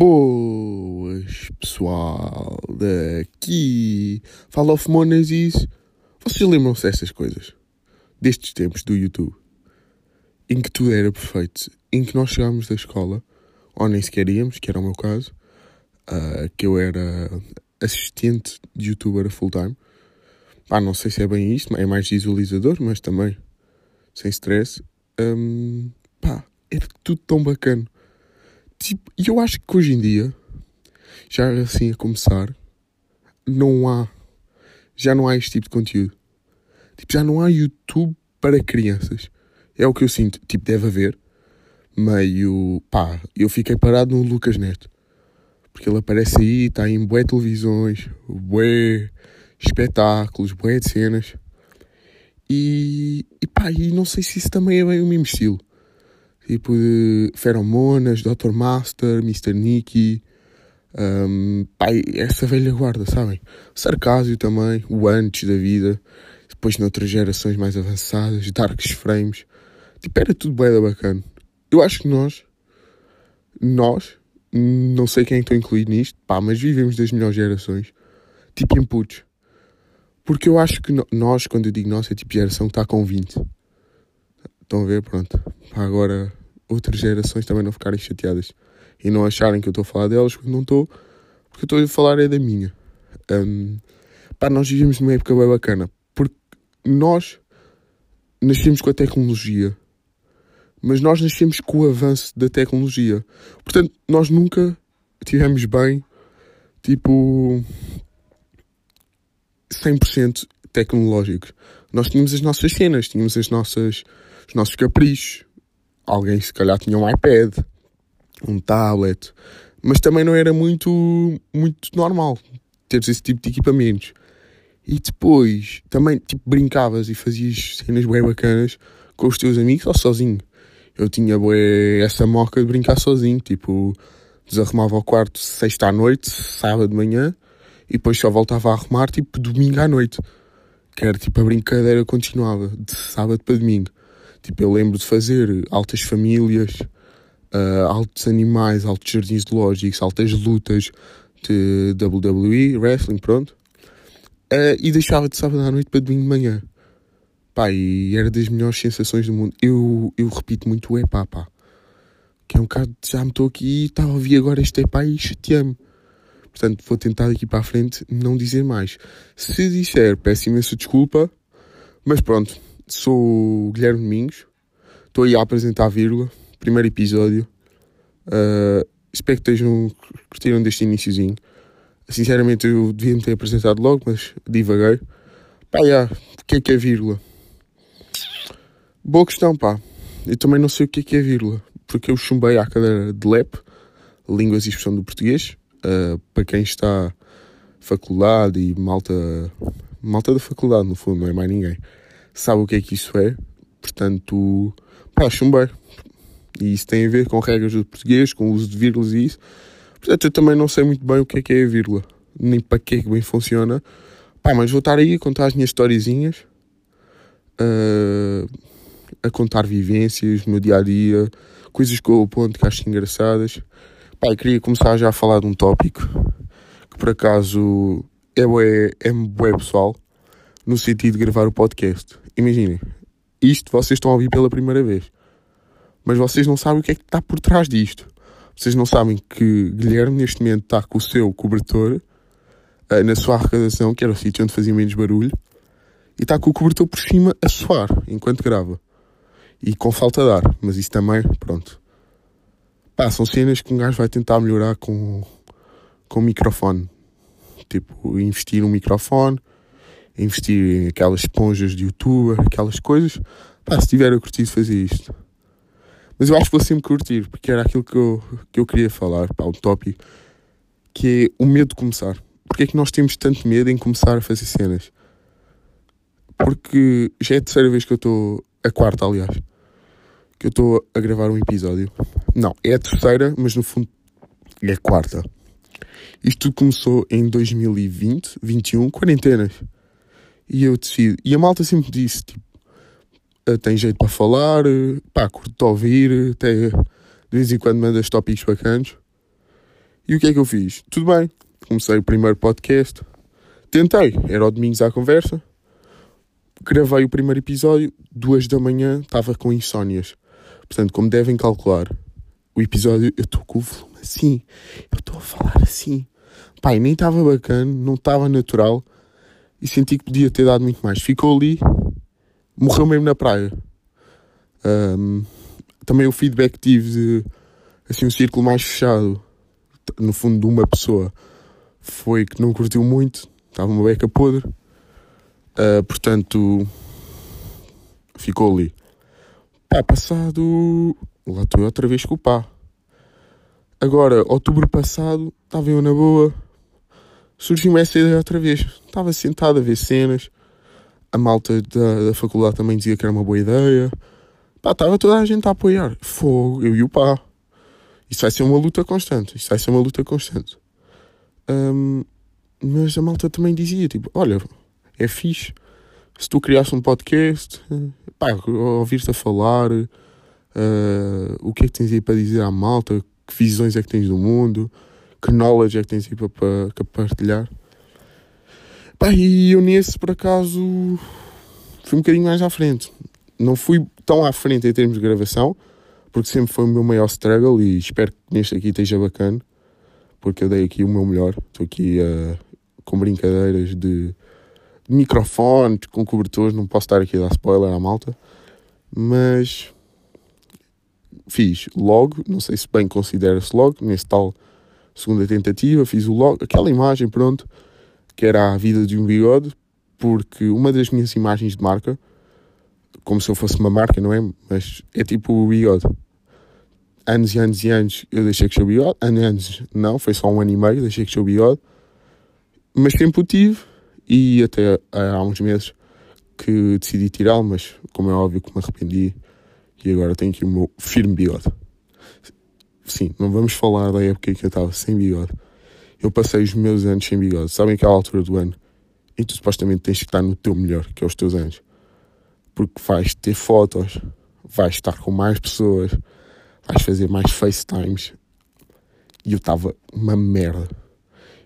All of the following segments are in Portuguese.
Boas, pessoal, daqui fala of Monazis. Vocês lembram-se destas coisas? Destes tempos do YouTube, em que tudo era perfeito, em que nós chegámos da escola, ou nem sequer íamos, que era o meu caso, uh, que eu era assistente de youtuber full time. Pá, não sei se é bem isto, é mais visualizador, mas também sem stress. Um, pá, era tudo tão bacana. Tipo, e eu acho que hoje em dia, já assim a começar, não há. Já não há este tipo de conteúdo. Tipo, já não há YouTube para crianças. É o que eu sinto. Tipo, deve haver. Meio. pá, eu fiquei parado no Lucas Neto. Porque ele aparece aí, está em bué televisões, bué espetáculos, bué de cenas. E, e pá, e não sei se isso também é bem o mesmo estilo tipo de Feromonas, Dr. Master, Mr. Nicky, um, pai, essa velha guarda, sabem? Sarcásio também, o antes da vida, depois noutras gerações mais avançadas, Darks Frames, tipo, era tudo bem bacana. Eu acho que nós, nós, não sei quem é estou incluído nisto, pá, mas vivemos das melhores gerações, tipo inputs. Porque eu acho que nós, quando eu digo nós, é tipo geração que está com 20. Estão a ver? Pronto. Pá, agora outras gerações também não ficarem chateadas e não acharem que eu estou a falar delas quando não estou, porque eu estou a falar é da minha. Um, pá, nós vivemos numa época bem bacana, porque nós nascemos com a tecnologia, mas nós nascemos com o avanço da tecnologia. Portanto, nós nunca tivemos bem, tipo, 100% tecnológicos. Nós tínhamos as nossas cenas, tínhamos as nossas, os nossos caprichos, alguém se calhar tinha um iPad, um tablet, mas também não era muito, muito normal teres esse tipo de equipamentos. E depois também tipo, brincavas e fazias cenas bem bacanas com os teus amigos ou sozinho. Eu tinha bué, essa moca de brincar sozinho, tipo, desarrumava o quarto sexta à noite, sábado de manhã, e depois só voltava a arrumar tipo domingo à noite. Que era tipo a brincadeira continuava, de sábado para domingo. Tipo, eu lembro de fazer altas famílias, uh, altos animais, altos jardins zoológicos, altas lutas de WWE, wrestling, pronto. Uh, e deixava de sábado à noite para domingo de manhã. Pá, e era das melhores sensações do mundo. Eu, eu repito muito o epá, pá. Que é um bocado, já me estou aqui e estava a ouvir agora este epá e chateei-me. Portanto, vou tentar daqui para a frente não dizer mais. Se disser, peço imensa desculpa. Mas pronto, sou o Guilherme Domingos, estou aí a apresentar a vírgula, primeiro episódio. Uh, espero que estejam curtiram deste iníciozinho. Sinceramente eu devia me ter apresentado logo, mas divaguei. Pá, yeah, o que é que é vírgula? Boa questão, pá. Eu também não sei o que é que é vírgula, porque eu chumbei à cadeira de LEP, Línguas e Expressão do Português, uh, para quem está faculdade e malta, malta da faculdade, no fundo, não é mais ninguém sabe o que é que isso é. Portanto, pá, chumbei. E isso tem a ver com regras do português, com o uso de vírgulas e isso. Portanto, eu também não sei muito bem o que é que é a vírgula, nem para que é que bem funciona. Pá, mas vou estar aí a contar as minhas historiezinhas, uh, a contar vivências, meu dia a dia, coisas que eu aponto que acho engraçadas. Pá, eu queria começar já a falar de um tópico que por acaso é bué, é bué pessoal no sentido de gravar o podcast. Imaginem, isto vocês estão a ouvir pela primeira vez, mas vocês não sabem o que é que está por trás disto. Vocês não sabem que Guilherme neste momento está com o seu cobertor uh, na sua arrecadação, que era o sítio onde fazia menos barulho, e está com o cobertor por cima a suar enquanto grava. E com falta de ar, mas isso também, pronto. Pá, são cenas que um gajo vai tentar melhorar com, com o microfone. Tipo, investir um microfone, investir em aquelas esponjas de youtuber, aquelas coisas. Pá, se tiver a curtir fazer isto. Mas eu acho que vou sempre curtir, porque era aquilo que eu, que eu queria falar, pá, um tópico, que é o medo de começar. Porque é que nós temos tanto medo em começar a fazer cenas? Porque já é a terceira vez que eu estou, a quarta aliás, que eu estou a gravar um episódio. Não, é a terceira, mas no fundo é a quarta. Isto tudo começou em 2020, 21, quarentenas. E eu decido. E a malta sempre disse, tipo, ah, tem jeito para falar, pá, curto ouvir, até de vez em quando mandas tópicos bacanos. E o que é que eu fiz? Tudo bem, comecei o primeiro podcast, tentei, era o Domingos à Conversa, gravei o primeiro episódio, duas da manhã, estava com insónias. Portanto, como devem calcular, o episódio, eu estou com o volume assim, eu estou a falar assim. Pai, nem estava bacana, não estava natural e senti que podia ter dado muito mais. Ficou ali, morreu mesmo na praia. Um, também o feedback que tive de assim, um círculo mais fechado, no fundo, de uma pessoa, foi que não curtiu muito, estava uma beca podre. Uh, portanto, ficou ali. Pá, passado. Lá estou outra vez com o pá. Agora, outubro passado, estava eu na boa. Surgiu-me essa ideia outra vez. Estava sentado a ver cenas. A malta da, da faculdade também dizia que era uma boa ideia. Pá, estava toda a gente a apoiar. Fogo, eu e o pá. Isso vai ser uma luta constante. Isso vai ser uma luta constante. Um, mas a malta também dizia, tipo, olha, é fixe. Se tu criasse um podcast, pá, ouvir-te a falar, uh, o que é que tens aí para dizer à malta, que visões é que tens do mundo, que knowledge é que tens aí para, para, para partilhar. Pá, e eu nesse, por acaso, fui um bocadinho mais à frente. Não fui tão à frente em termos de gravação, porque sempre foi o meu maior struggle e espero que neste aqui esteja bacana, porque eu dei aqui o meu melhor. Estou aqui uh, com brincadeiras de microfones, com cobertores, não posso estar aqui a dar spoiler à malta, mas fiz logo, não sei se bem considera-se logo, nesse tal segunda tentativa, fiz o logo, aquela imagem, pronto, que era a vida de um bigode, porque uma das minhas imagens de marca, como se eu fosse uma marca, não é? Mas é tipo o bigode. Anos e anos e anos eu deixei que o bigode, anos anos não, foi só um ano e meio, deixei que o bigode, mas sempre o tive e até há uns meses que decidi tirá-lo, mas como é óbvio que me arrependi e agora tenho aqui o meu firme bigode. Sim, não vamos falar da época em que eu estava sem bigode. Eu passei os meus anos sem bigode. Sabem aquela altura do ano e tu supostamente tens que estar no teu melhor, que é os teus anos. Porque vais ter fotos, vais estar com mais pessoas, vais fazer mais FaceTimes. E eu estava uma merda.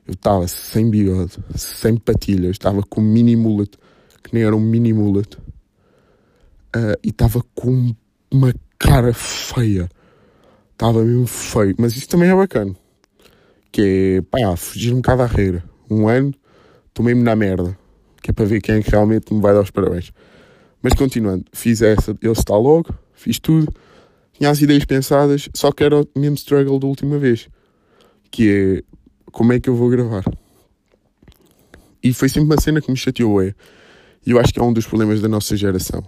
Eu estava sem bigode, sem patilhas, estava com mini mullet, que nem era um mini mullet. Uh, e estava com uma cara feia. Estava mesmo feio. Mas isso também é bacana. Que é, pá, fugir um bocado à reira. Um ano, tomei-me na merda. Que é para ver quem é realmente me vai dar os parabéns. Mas continuando, fiz essa, ele está logo, fiz tudo. Tinha as ideias pensadas, só que era o mesmo struggle da última vez. Que é, como é que eu vou gravar? E foi sempre uma cena que me chateou, é. E eu acho que é um dos problemas da nossa geração.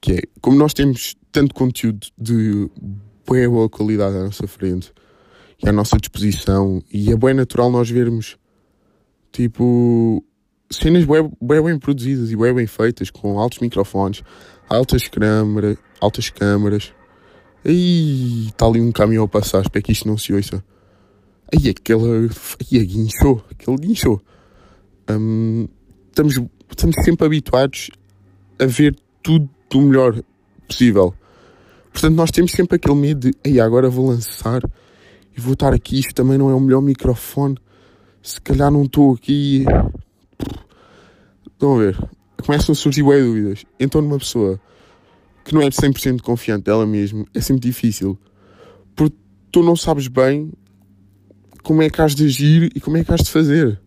Que é, como nós temos tanto conteúdo de boa qualidade à nossa frente e à nossa disposição, e é bem natural nós vermos, tipo, cenas bem, bem, bem produzidas e bem, bem feitas, com altos microfones, altas câmaras, altas câmaras. E está ali um caminhão a passar, espero que isto não se ouça. Aí aquele. Aí guinchou. Aquele guinchou. Um, estamos, estamos sempre habituados a ver tudo do melhor possível. Portanto, nós temos sempre aquele medo de, aí agora vou lançar e vou estar aqui. Isto também não é o melhor microfone. Se calhar não estou aqui. Estão a ver? Começam a surgir bem dúvidas. Então, numa pessoa que não é 100% confiante dela mesma, é sempre difícil. Porque tu não sabes bem como é que has de agir e como é que has de fazer.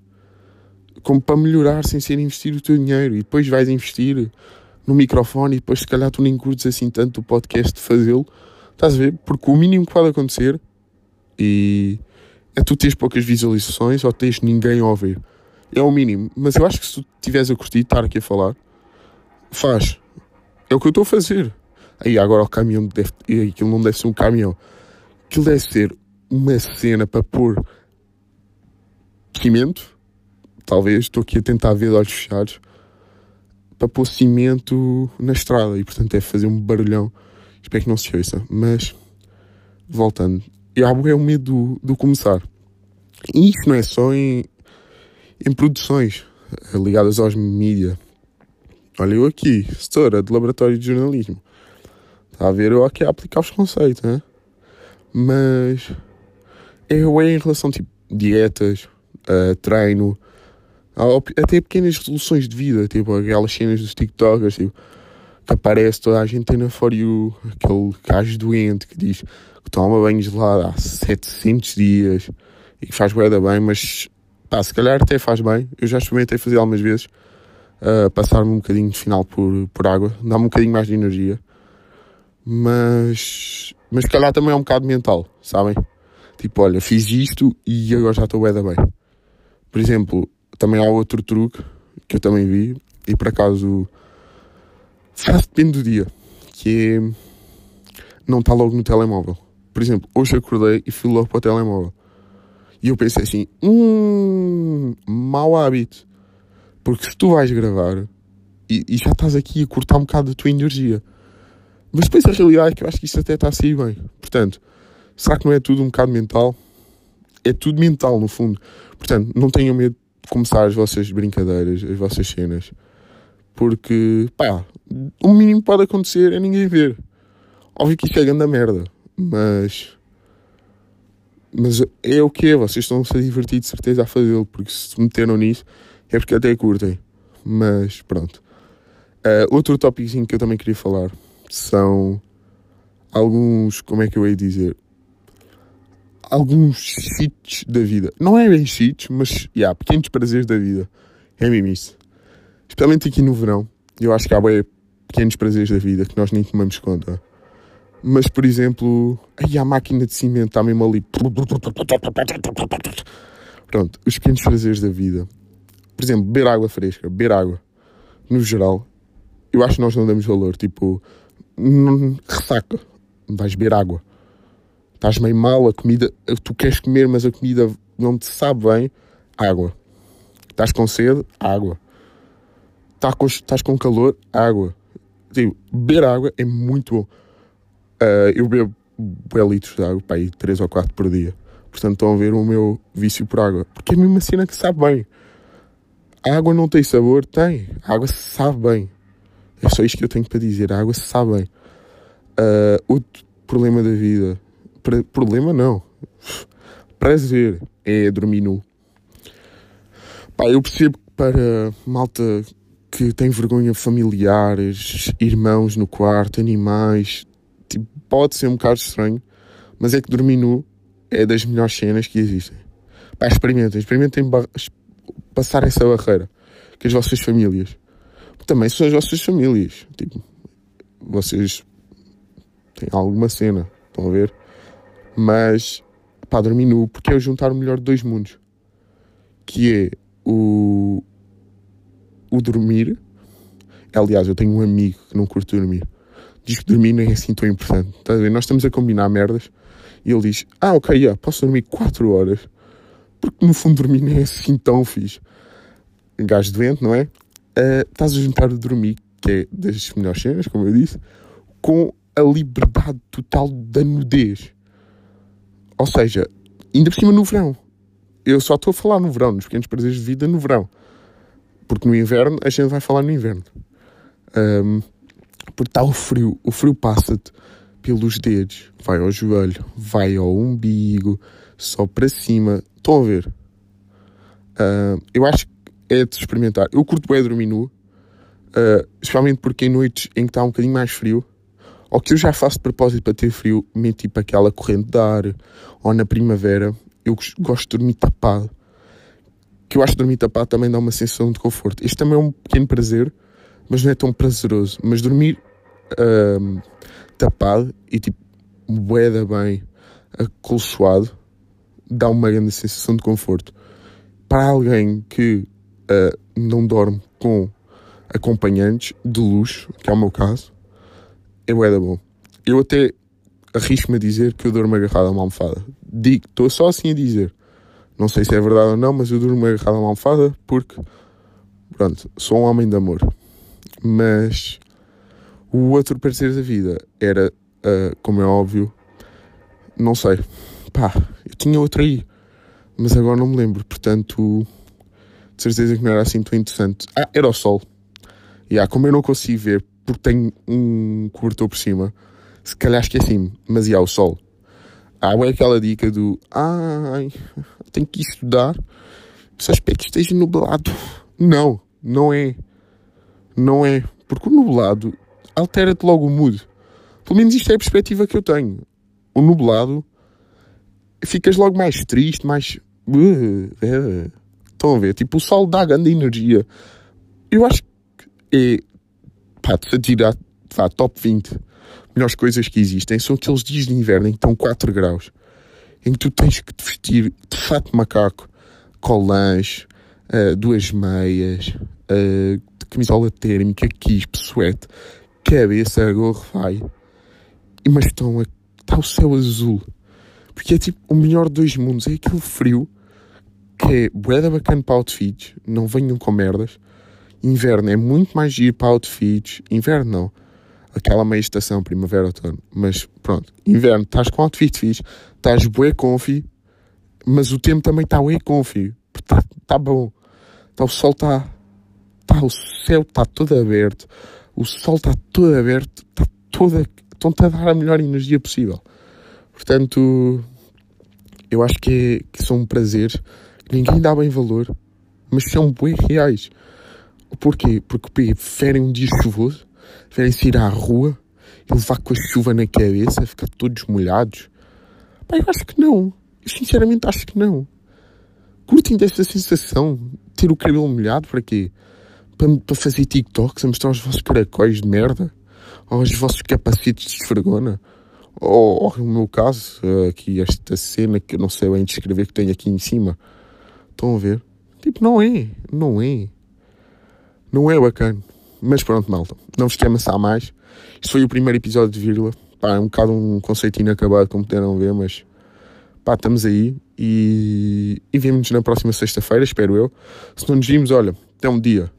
Como para melhorar sem ser investir o teu dinheiro. E depois vais investir no microfone e depois se calhar tu nem curtes assim tanto o podcast de fazê-lo. Estás a ver? Porque o mínimo que pode acontecer e é tu teres poucas visualizações ou teres ninguém a ouvir. É o mínimo. Mas eu acho que se tu estiveres a curtir, estar aqui a falar, faz. É o que eu estou a fazer. Aí agora o caminhão deve. Aquilo não deve ser um caminhão. Aquilo deve ser uma cena para pôr cimento, talvez, estou aqui a tentar ver de olhos fechados, para pôr cimento na estrada e portanto é fazer um barulhão. Espero que não se ouça, mas voltando, eu é o medo do, começar. E isto não é só em, em produções ligadas aos mídia. Olha, eu aqui, setora de laboratório de jornalismo. Está a ver eu aqui a aplicar os conceitos, né? Mas é, é em relação, tipo, dietas, uh, treino, até pequenas resoluções de vida, tipo, aquelas cenas dos TikTokers, tipo, aparece toda a gente na For You, aquele gajo doente que diz que toma banho gelado há 700 dias e que faz bué bem, mas pá, se calhar até faz bem. Eu já experimentei fazer algumas vezes, uh, passar-me um bocadinho de final por, por água, dá-me um bocadinho mais de energia, mas, mas se calhar também é um bocado mental, sabem? Tipo, olha, fiz isto e agora já estou bué bem. Por exemplo, também há outro truque que eu também vi e por acaso depende do dia, que é não está logo no telemóvel. Por exemplo, hoje acordei e fui logo para o telemóvel. E eu pensei assim, hum, mau hábito. Porque se tu vais gravar e, e, já estás aqui a cortar um bocado da tua energia. Mas depois a realidade é que eu acho que isto até está a sair bem. Portanto, será que não é tudo um bocado mental? É tudo mental, no fundo. Portanto, não tenham medo de começar as vossas brincadeiras, as vossas cenas. Porque, pá, o mínimo pode acontecer é ninguém ver. Óbvio que isto é grande merda. Mas mas é o que é, vocês estão-se a divertir de certeza a fazê-lo, porque se meteram nisso é porque até curtem. Mas pronto. Uh, outro tópico que eu também queria falar são alguns, como é que eu ia dizer? Alguns cheats da vida. Não é bem cheats, mas yeah, pequenos prazeres da vida. É mesmo isso. Especialmente aqui no verão. Eu acho que há bem pequenos prazeres da vida que nós nem tomamos conta. Mas, por exemplo, aí a máquina de cimento está mesmo ali. Pronto, os pequenos prazeres da vida. Por exemplo, beber água fresca, beber água. No geral, eu acho que nós não damos valor. Tipo, ressaca, vais beber água. Estás meio mal, a comida, tu queres comer, mas a comida não te sabe bem, água. Estás com sede, água. Com, estás com calor, água. Tipo, beber água é muito bom. Uh, eu bebo bué litros de água, pá, aí 3 ou 4 por dia. Portanto, estão a ver o meu vício por água. Porque é a mesma cena que sabe bem. A água não tem sabor? Tem. A água sabe bem. É só isto que eu tenho para dizer. A água sabe bem. Uh, outro problema da vida. Problema não. Prazer é dormir nu. Pá, eu percebo que para malta que tem vergonha familiares, irmãos no quarto, animais, tipo, pode ser um bocado estranho, mas é que dormir nu é das melhores cenas que existem. Pá, experimentem, experimentem passar essa barreira que as vossas famílias também são as vossas famílias. Tipo, vocês têm alguma cena, estão a ver? Mas pá, dormir nu, porque é juntar o melhor de dois mundos, que é o, o dormir. Aliás, eu tenho um amigo que não curte dormir diz que dormir não é assim tão importante. Tá? Nós estamos a combinar merdas e ele diz: Ah, ok, yeah, posso dormir 4 horas. Porque no fundo dormir não é assim tão fixe. Gajo doente, não é? Uh, estás a juntar o dormir, que é das melhores cenas, como eu disse, com a liberdade total da nudez. Ou seja, ainda por cima no verão. Eu só estou a falar no verão, nos pequenos prazeres de vida no verão. Porque no inverno a gente vai falar no inverno. Um, porque está o frio, o frio passa-te pelos dedos, vai ao joelho, vai ao umbigo, só para cima. Estão a ver? Eu acho que é de experimentar. Eu curto bem dormir nu, uh, especialmente porque em noites em que está um bocadinho mais frio, ou que eu já faço de propósito para ter frio, meto tipo aquela corrente de ar, ou na primavera, eu gosto de dormir tapado. Que eu acho que dormir tapado também dá uma sensação de conforto. Este também é um pequeno prazer, mas não é tão prazeroso. Mas dormir uh, tapado e tipo boeda bem acolchoado dá uma grande sensação de conforto. Para alguém que uh, não dorme com acompanhantes de luxo, que é o meu caso, é boeda bom. Eu até arrisco-me a dizer que eu durmo agarrado a uma almofada. Digo, estou só assim a dizer. Não sei se é verdade ou não, mas eu durmo agarrado a uma almofada porque, pronto, sou um homem de amor. Mas o outro parecer da vida era, uh, como é óbvio, não sei. Pá, eu tinha outro aí, mas agora não me lembro. Portanto, de certeza que não era assim tão interessante. Ah, era o sol. E yeah, como eu não consigo ver, porque tenho um cobertor por cima, se calhar esqueci-me, mas ia yeah, o sol. há é aquela dica do ai, tenho que estudar, espero que esteja nublado. Não, não é. Não é. Porque o nublado altera-te logo o mood. Pelo menos isto é a perspectiva que eu tenho. O nublado, ficas logo mais triste, mais. Uh, uh. Estão a ver? Tipo, o sol dá grande energia. Eu acho que é. Pá, se tirar, vá, top 20 melhores coisas que existem são aqueles dias de inverno em que estão 4 graus, em que tu tens que te vestir de fato macaco, colãs, uh, duas meias, uh, camisola térmica, quispe, suete, cabeça, gorro, vai. E, mas estão a, está o céu azul. Porque é tipo o melhor de dois mundos. É aquele frio que é bué bacana para outfits. Não venham com merdas. Inverno é muito mais giro para outfits. Inverno não aquela meia estação, primavera, outono. Mas pronto, inverno, estás com outfit fixe, estás bué confi, mas o tempo também está bué confi. Está tá bom. Tá, o sol está. Tá, o céu está todo aberto. O sol está todo aberto. Está toda. Estão-te a dar a melhor energia possível. Portanto, eu acho que, é, que são prazeres que ninguém dá bem valor, mas são bem reais. Porquê? Porque preferem um dia chuvoso Preferem-se ir à rua e levar com a chuva na cabeça, ficar todos molhados? Pá, eu acho que não. Eu sinceramente acho que não. Curtem desta sensação? Ter o cabelo molhado para quê? Para, para fazer TikToks, a mostrar os vossos caracóis de merda? Ou os vossos capacetes de esfregona? Ou, ou, no meu caso, aqui esta cena que eu não sei bem descrever que tenho aqui em cima. Estão a ver? Tipo, não é. Não é. Não é bacana. Mas pronto, malta, não vos quero amassar mais. Isto foi o primeiro episódio de vírgula. Pá, é um bocado um conceito inacabado, como puderam ver, mas pá, estamos aí e, e vemos-nos na próxima sexta-feira, espero eu. Se não nos vimos, olha, até um dia.